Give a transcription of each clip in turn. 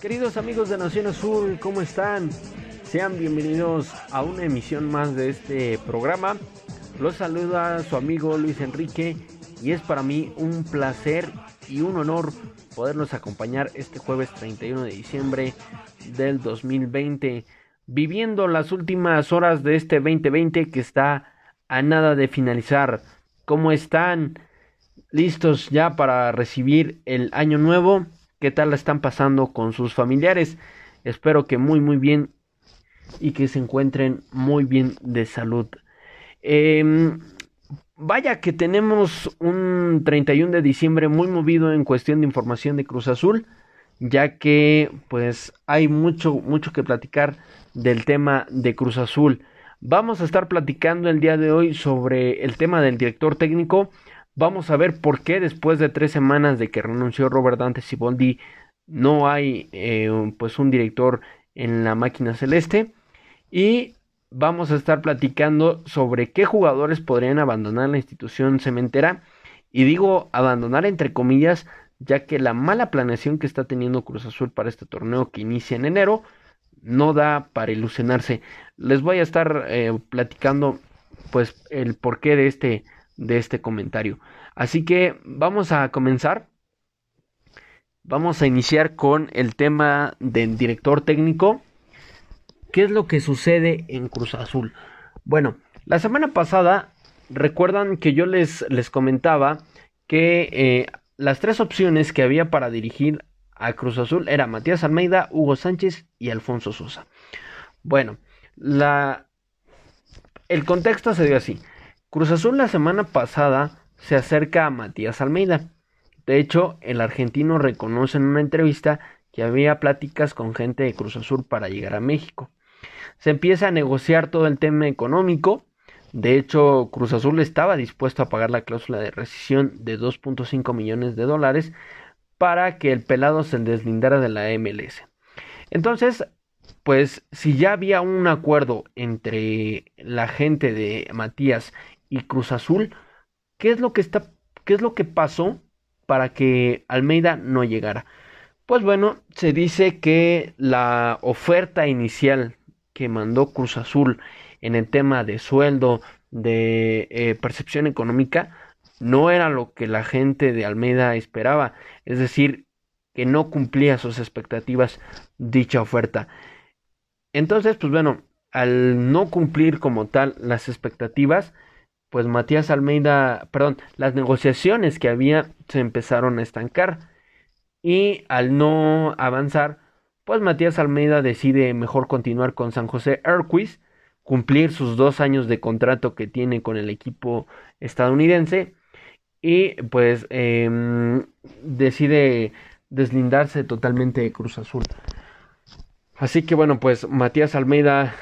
Queridos amigos de Nación Azul, ¿cómo están? Sean bienvenidos a una emisión más de este programa. Los saluda su amigo Luis Enrique y es para mí un placer y un honor poderlos acompañar este jueves 31 de diciembre del 2020, viviendo las últimas horas de este 2020 que está a nada de finalizar. ¿Cómo están? ¿Listos ya para recibir el año nuevo? ¿Qué tal la están pasando con sus familiares? Espero que muy muy bien y que se encuentren muy bien de salud. Eh, Vaya que tenemos un 31 de diciembre muy movido en cuestión de información de Cruz Azul, ya que pues hay mucho mucho que platicar del tema de Cruz Azul. Vamos a estar platicando el día de hoy sobre el tema del director técnico. Vamos a ver por qué después de tres semanas de que renunció Robert Dante Siboldi no hay eh, pues un director en la máquina celeste. Y vamos a estar platicando sobre qué jugadores podrían abandonar la institución cementera. Y digo abandonar entre comillas, ya que la mala planeación que está teniendo Cruz Azul para este torneo que inicia en enero no da para ilusionarse. Les voy a estar eh, platicando pues el porqué de este de este comentario. Así que vamos a comenzar. Vamos a iniciar con el tema del director técnico ¿Qué es lo que sucede en Cruz Azul? Bueno, la semana pasada recuerdan que yo les, les comentaba que eh, las tres opciones que había para dirigir a Cruz Azul era Matías Almeida, Hugo Sánchez y Alfonso Sosa. Bueno, la, el contexto se dio así. Cruz Azul la semana pasada se acerca a Matías Almeida. De hecho, el argentino reconoce en una entrevista que había pláticas con gente de Cruz Azul para llegar a México se empieza a negociar todo el tema económico. De hecho, Cruz Azul estaba dispuesto a pagar la cláusula de rescisión de 2.5 millones de dólares para que el pelado se deslindara de la MLS. Entonces, pues si ya había un acuerdo entre la gente de Matías y Cruz Azul, ¿qué es lo que está qué es lo que pasó para que Almeida no llegara? Pues bueno, se dice que la oferta inicial que mandó Cruz Azul en el tema de sueldo, de eh, percepción económica, no era lo que la gente de Almeida esperaba, es decir, que no cumplía sus expectativas dicha oferta. Entonces, pues bueno, al no cumplir como tal las expectativas, pues Matías Almeida, perdón, las negociaciones que había se empezaron a estancar y al no avanzar, pues Matías Almeida decide mejor continuar con San José Erquis, cumplir sus dos años de contrato que tiene con el equipo estadounidense y pues em, decide deslindarse totalmente de Cruz Azul. Así que bueno, pues Matías Almeida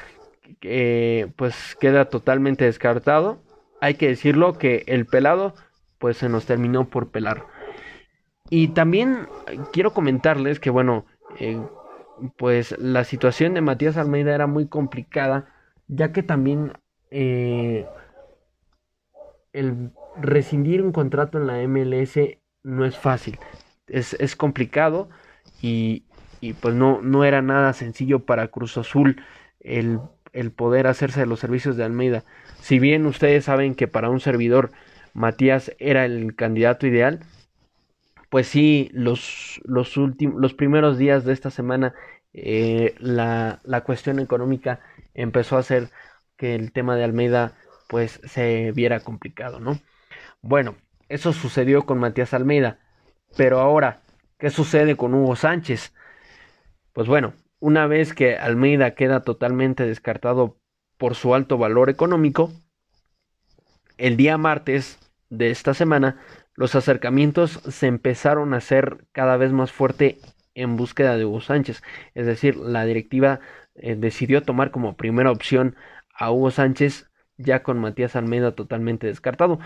eh, pues queda totalmente descartado. Hay que decirlo que el pelado pues se nos terminó por pelar. Y también quiero comentarles que bueno, eh, pues la situación de Matías Almeida era muy complicada, ya que también eh, el rescindir un contrato en la MLS no es fácil, es, es complicado y, y, pues no, no era nada sencillo para Cruz Azul el, el poder hacerse de los servicios de Almeida. Si bien ustedes saben que para un servidor Matías era el candidato ideal, pues sí, los, los, los primeros días de esta semana eh, la, la, cuestión económica empezó a hacer que el tema de Almeida pues se viera complicado, ¿no? Bueno, eso sucedió con Matías Almeida, pero ahora, ¿qué sucede con Hugo Sánchez? Pues bueno, una vez que Almeida queda totalmente descartado por su alto valor económico, el día martes de esta semana los acercamientos se empezaron a hacer cada vez más fuerte en búsqueda de Hugo Sánchez. Es decir, la directiva eh, decidió tomar como primera opción a Hugo Sánchez ya con Matías Almeida totalmente descartado.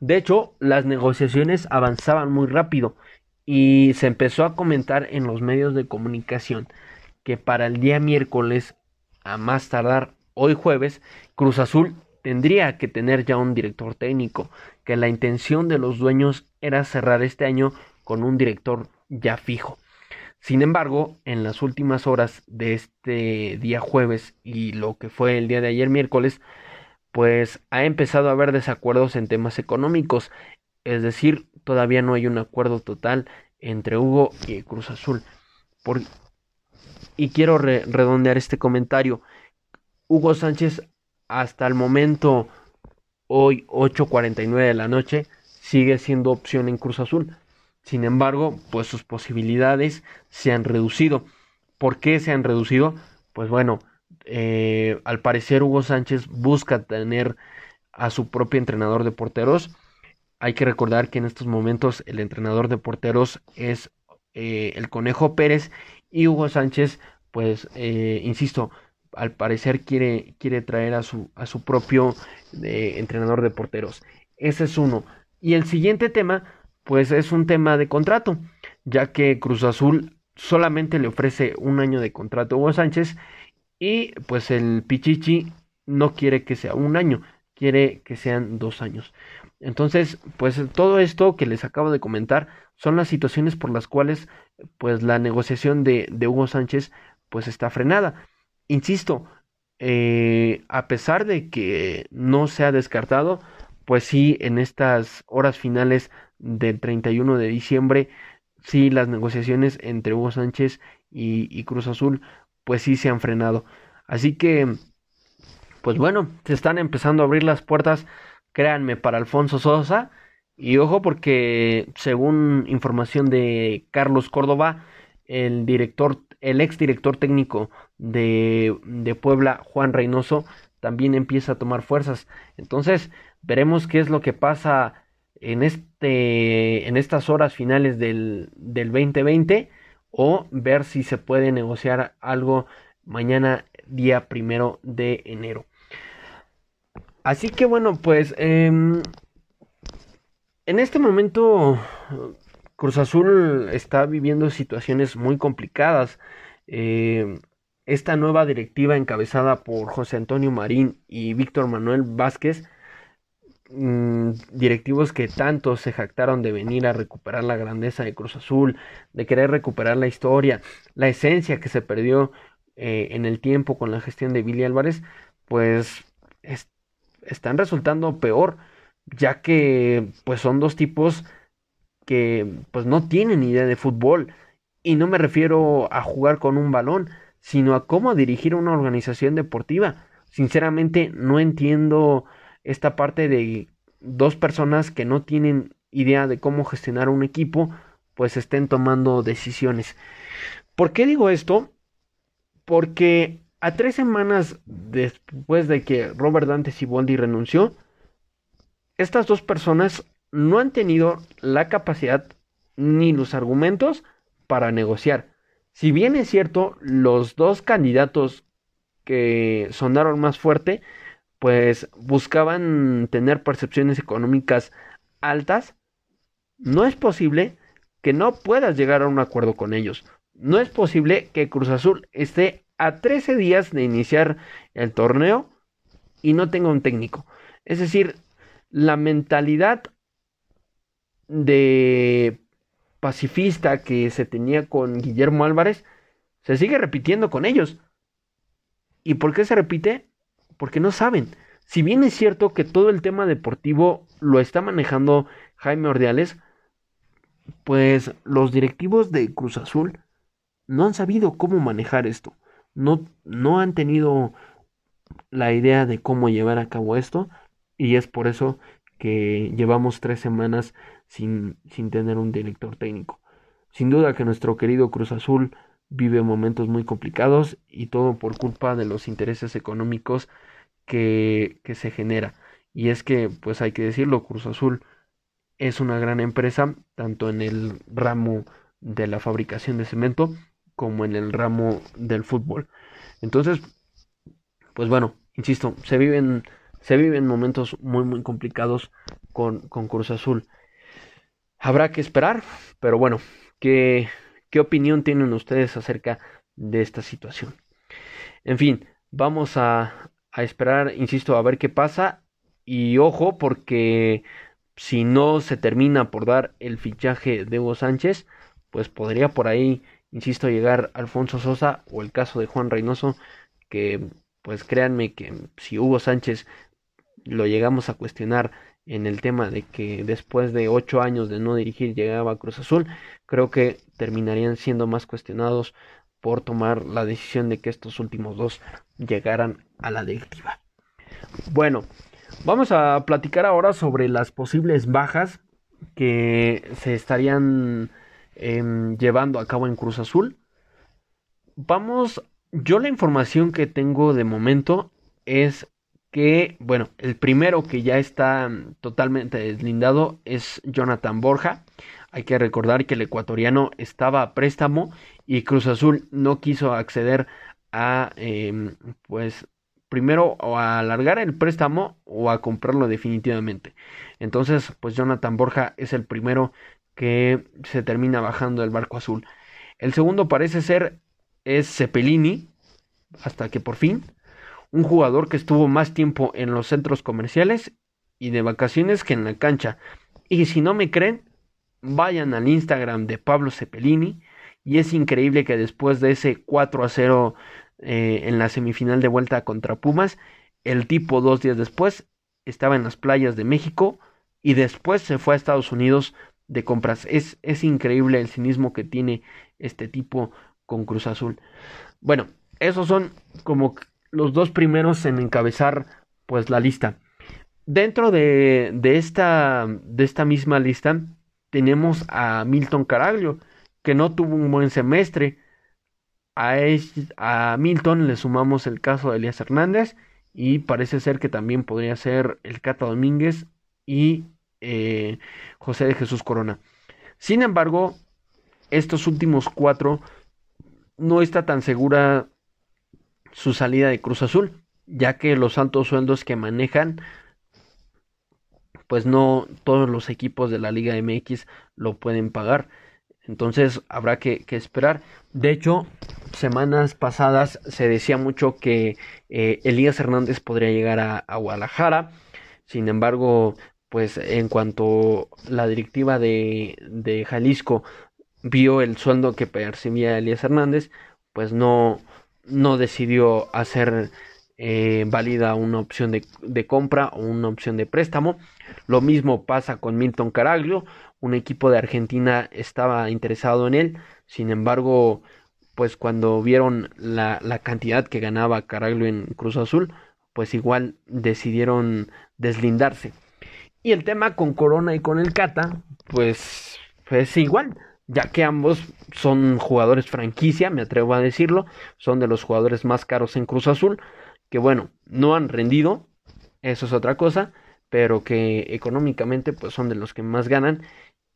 De hecho, las negociaciones avanzaban muy rápido y se empezó a comentar en los medios de comunicación que para el día miércoles, a más tardar hoy jueves, Cruz Azul tendría que tener ya un director técnico, que la intención de los dueños era cerrar este año con un director ya fijo. Sin embargo, en las últimas horas de este día jueves y lo que fue el día de ayer miércoles, pues ha empezado a haber desacuerdos en temas económicos. Es decir, todavía no hay un acuerdo total entre Hugo y Cruz Azul. Y quiero redondear este comentario. Hugo Sánchez hasta el momento, hoy 8.49 de la noche, sigue siendo opción en Cruz Azul. Sin embargo, pues sus posibilidades se han reducido. ¿Por qué se han reducido? Pues bueno, eh, al parecer Hugo Sánchez busca tener a su propio entrenador de porteros. Hay que recordar que en estos momentos el entrenador de porteros es eh, el Conejo Pérez y Hugo Sánchez, pues, eh, insisto, al parecer quiere, quiere traer a su, a su propio entrenador de porteros. Ese es uno. Y el siguiente tema, pues es un tema de contrato, ya que Cruz Azul solamente le ofrece un año de contrato a Hugo Sánchez y pues el Pichichi no quiere que sea un año, quiere que sean dos años. Entonces, pues todo esto que les acabo de comentar son las situaciones por las cuales pues la negociación de, de Hugo Sánchez pues está frenada. Insisto, eh, a pesar de que no se ha descartado, pues sí, en estas horas finales del 31 de diciembre, sí, las negociaciones entre Hugo Sánchez y, Cruz Azul, pues sí se han frenado. Así que, pues bueno, se están empezando a abrir las puertas, créanme, para Alfonso Sosa. Y ojo porque, según información de Carlos Córdoba, el director, el ex director técnico de, de Puebla, Juan Reynoso, también empieza a tomar fuerzas. Entonces, Veremos qué es lo que pasa en, este, en estas horas finales del, del 2020 o ver si se puede negociar algo mañana día primero de enero. Así que bueno, pues em, en este momento Cruz Azul está viviendo situaciones muy complicadas. Em, esta nueva directiva encabezada por José Antonio Marín y Víctor Manuel Vázquez Mm, directivos que tanto se jactaron de venir a recuperar la grandeza de Cruz Azul, de querer recuperar la historia, la esencia que se perdió eh, en el tiempo con la gestión de Billy Álvarez, pues están resultando peor, ya que pues son dos tipos que pues no tienen idea de fútbol y no me refiero a jugar con un balón, sino a cómo dirigir una organización deportiva. Sinceramente no entiendo esta parte de dos personas que no tienen idea de cómo gestionar un equipo, pues estén tomando decisiones. ¿Por qué digo esto? Porque a tres semanas después de que Robert Dante Siboldi renunció, estas dos personas no han tenido la capacidad ni los argumentos para negociar. Si bien es cierto, los dos candidatos que sonaron más fuerte pues buscaban tener percepciones económicas altas, no es posible que no puedas llegar a un acuerdo con ellos. No es posible que Cruz Azul esté a 13 días de iniciar el torneo y no tenga un técnico. Es decir, la mentalidad de pacifista que se tenía con Guillermo Álvarez se sigue repitiendo con ellos. ¿Y por qué se repite? porque no saben. Si bien es cierto que todo el tema deportivo lo está manejando Jaime Ordiales, pues los directivos de Cruz Azul no han sabido cómo manejar esto. No, no han tenido la idea de cómo llevar a cabo esto y es por eso que llevamos tres semanas sin, sin tener un director técnico. Sin duda que nuestro querido Cruz Azul vive momentos muy complicados y todo por culpa de los intereses económicos que, que se genera. Y es que, pues hay que decirlo, Cruz Azul es una gran empresa, tanto en el ramo de la fabricación de cemento como en el ramo del fútbol. Entonces, pues bueno, insisto, se viven, se viven momentos muy, muy complicados con, con Cruz Azul. Habrá que esperar, pero bueno, ¿qué, ¿Qué opinión tienen ustedes acerca de esta situación? En fin, vamos a, a esperar, insisto, a ver qué pasa. Y ojo, porque si no se termina por dar el fichaje de Hugo Sánchez, pues podría por ahí insisto, llegar Alfonso Sosa o el caso de Juan Reynoso, que pues créanme que si Hugo Sánchez lo llegamos a cuestionar en el tema de que después de ocho años de no dirigir llegaba a Cruz Azul, creo que terminarían siendo más cuestionados por tomar la decisión de que estos últimos dos llegaran a la directiva. Bueno, vamos a platicar ahora sobre las posibles bajas que se estarían em, llevando a cabo en Cruz Azul. Vamos, yo la información que tengo de momento es que, bueno, el primero que ya está totalmente deslindado es Jonathan Borja. Hay que recordar que el ecuatoriano estaba a préstamo y Cruz Azul no quiso acceder a, em, pues, primero o a alargar el préstamo o a comprarlo definitivamente. Entonces, pues Jonathan Borja es el primero que se termina bajando del barco azul. El segundo parece ser es Cepelini, hasta que por fin, un jugador que estuvo más tiempo en los centros comerciales y de vacaciones que en la cancha. Y si no me creen, vayan al Instagram de Pablo Cepelini. Y es increíble que después de ese 4 a 0 eh, en la semifinal de vuelta contra Pumas, el tipo dos días después estaba en las playas de México y después se fue a Estados Unidos de compras. Es, es increíble el cinismo que tiene este tipo con Cruz Azul. Bueno, esos son como los dos primeros en encabezar pues la lista. Dentro de, de, esta, de esta misma lista tenemos a Milton Caraglio, que no tuvo un buen semestre. A, a Milton le sumamos el caso de Elías Hernández y parece ser que también podría ser el Cata Domínguez y eh, José de Jesús Corona. Sin embargo, estos últimos cuatro no está tan segura su salida de Cruz Azul, ya que los altos sueldos que manejan, pues no todos los equipos de la Liga MX lo pueden pagar. Entonces habrá que, esperar. De hecho, semanas pasadas se decía mucho que eh, Elías Hernández podría llegar a, a Guadalajara. Sin embargo, pues en cuanto la directiva de, de Jalisco vio el sueldo que percibía Elías Hernández, pues no, no decidió hacer eh, válida una opción de, de, compra o una opción de préstamo. Lo mismo pasa con Milton Caraglio, un equipo de Argentina estaba interesado en él, sin embargo, pues cuando vieron la, la cantidad que ganaba Caraglio en Cruz Azul, pues igual decidieron deslindarse. Y el tema con Corona y con el Cata, pues es igual, ya que ambos son jugadores franquicia, me atrevo a decirlo, son de los jugadores más caros en Cruz Azul, que bueno, no han rendido, eso es otra cosa, pero que económicamente pues son de los que más ganan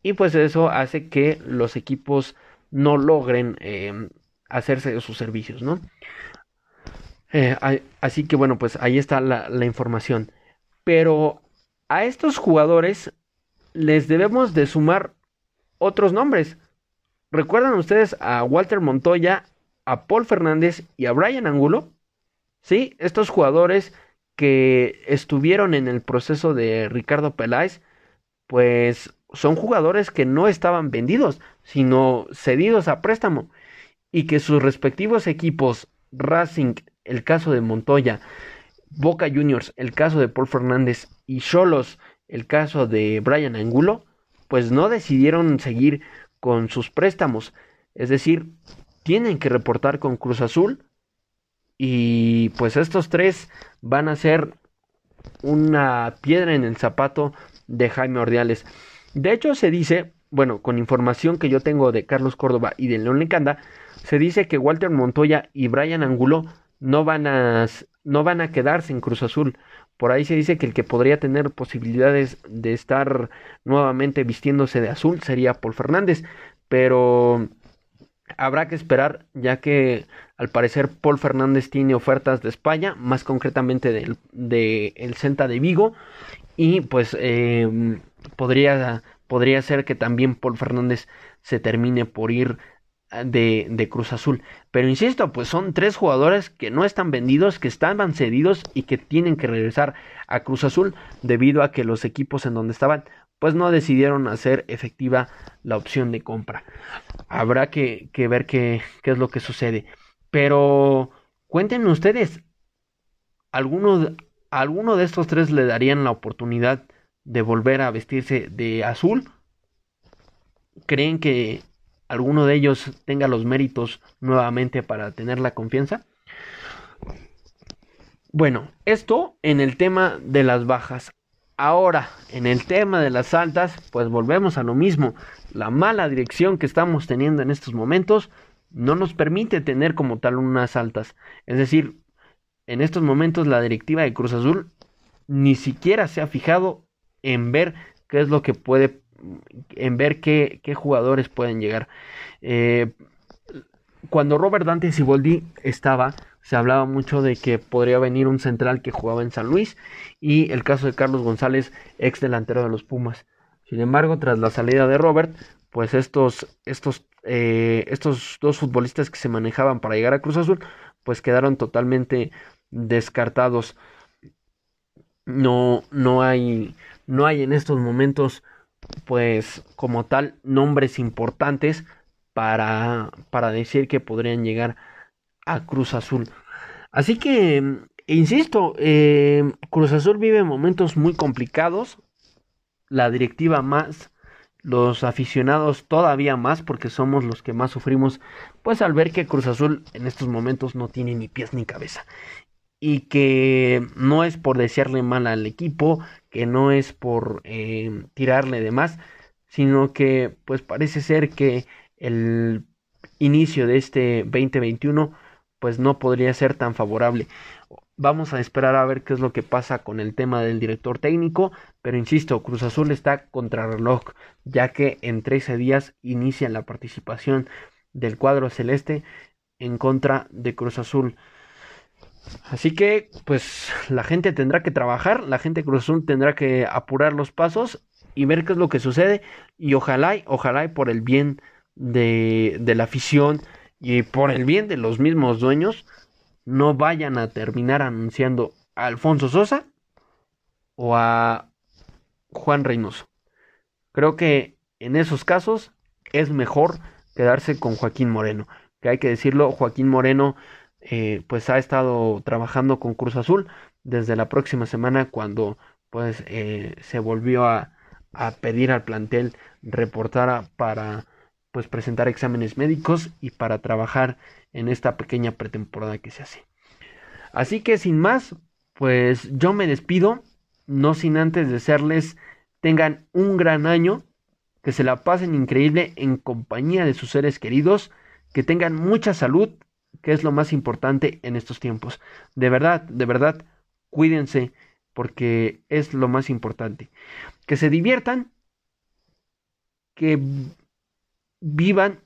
y pues eso hace que los equipos no logren em, hacerse de sus servicios, ¿no? Eh, así que bueno, pues ahí está la, la información. Pero a estos jugadores les debemos de sumar otros nombres. ¿Recuerdan ustedes a Walter Montoya, a Paul Fernández y a Brian Angulo? Sí, estos jugadores que estuvieron en el proceso de Ricardo Peláez, pues son jugadores que no estaban vendidos, sino cedidos a préstamo y que sus respectivos equipos, Racing, el caso de Montoya, Boca Juniors, el caso de Paul Fernández y Cholos, el caso de Brian Angulo, pues no decidieron seguir con sus préstamos. Es decir, tienen que reportar con Cruz Azul y pues estos tres van a ser una piedra en el zapato de Jaime Ordiales. De hecho, se dice, bueno, con información que yo tengo de Carlos Córdoba y de León Lecanda, se dice que Walter Montoya y Brian Angulo no van a no van a quedarse en Cruz Azul. Por ahí se dice que el que podría tener posibilidades de estar nuevamente vistiéndose de azul sería Paul Fernández, pero habrá que esperar ya que al parecer Paul Fernández tiene ofertas de España, más concretamente del de el Celta de Vigo y pues eh, podría podría ser que también Paul Fernández se termine por ir de, Cruz Azul. Pero insisto, pues son tres jugadores que no están vendidos, que estaban cedidos y que tienen que regresar a Cruz Azul debido a que los equipos en donde estaban pues no decidieron hacer efectiva la opción de compra. Habrá que, ver qué, es lo que sucede. Pero cuéntenme ustedes, ¿alguno, ¿alguno de estos tres le darían la oportunidad de volver a vestirse de azul? ¿Creen que alguno de ellos tenga los méritos nuevamente para tener la confianza? Bueno, esto en el tema de las bajas. Ahora, en el tema de las altas, pues volvemos a lo mismo. La mala dirección que estamos teniendo en estos momentos no nos permite tener como tal unas altas. Es decir, en estos momentos la directiva de Cruz Azul ni siquiera se ha fijado en ver qué es lo que puede, en ver qué, qué jugadores pueden llegar. Eh, cuando Robert Dante Siboldi estaba, se hablaba mucho de que podría venir un central que jugaba en San Luis y el caso de Carlos González, ex delantero de los Pumas. Sin embargo, tras la salida de Robert, pues estos, estos, eh, estos dos futbolistas que se manejaban para llegar a Cruz Azul, pues quedaron totalmente descartados. No, no hay, no hay en estos momentos, pues como tal, nombres importantes para, para decir que podrían llegar a Cruz Azul. Así que, insisto, eh, Cruz Azul vive momentos muy complicados, la directiva más, los aficionados todavía más, porque somos los que más sufrimos, pues al ver que Cruz Azul en estos momentos no tiene ni pies ni cabeza. Y que no es por desearle mal al equipo, que no es por eh, tirarle de más, sino que pues parece ser que el inicio de este 2021 pues no podría ser tan favorable. Vamos a esperar a ver qué es lo que pasa con el tema del director técnico, pero insisto, Cruz Azul está contra reloj, ya que en 13 días inicia la participación del cuadro celeste en contra de Cruz Azul. Así que, pues la gente tendrá que trabajar, la gente Cruz Azul tendrá que apurar los pasos y ver qué es lo que sucede. Y ojalá, ojalá por el bien de, de la afición, y por el bien de los mismos dueños no vayan a terminar anunciando a Alfonso Sosa o a Juan Reynoso. Creo que en esos casos es mejor quedarse con Joaquín Moreno. Que hay que decirlo, Joaquín Moreno eh, pues ha estado trabajando con Cruz Azul desde la próxima semana cuando pues eh, se volvió a, pedir al plantel reportara para pues presentar exámenes médicos y para trabajar en esta pequeña pretemporada que se hace. Así que sin más, pues yo me despido, no sin antes desearles tengan un gran año, que se la pasen increíble en compañía de sus seres queridos, que tengan mucha salud, que es lo más importante en estos tiempos. De verdad, de verdad, cuídense porque es lo más importante. Que se diviertan, que vivan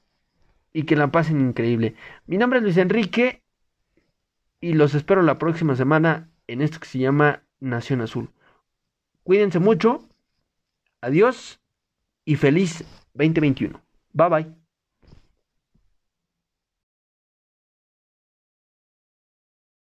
y que la pasen increíble. Mi nombre es Luis Enrique y los espero la próxima semana en esto que se llama Nación Azul. Cuídense mucho, adiós y feliz 2021. Bye bye.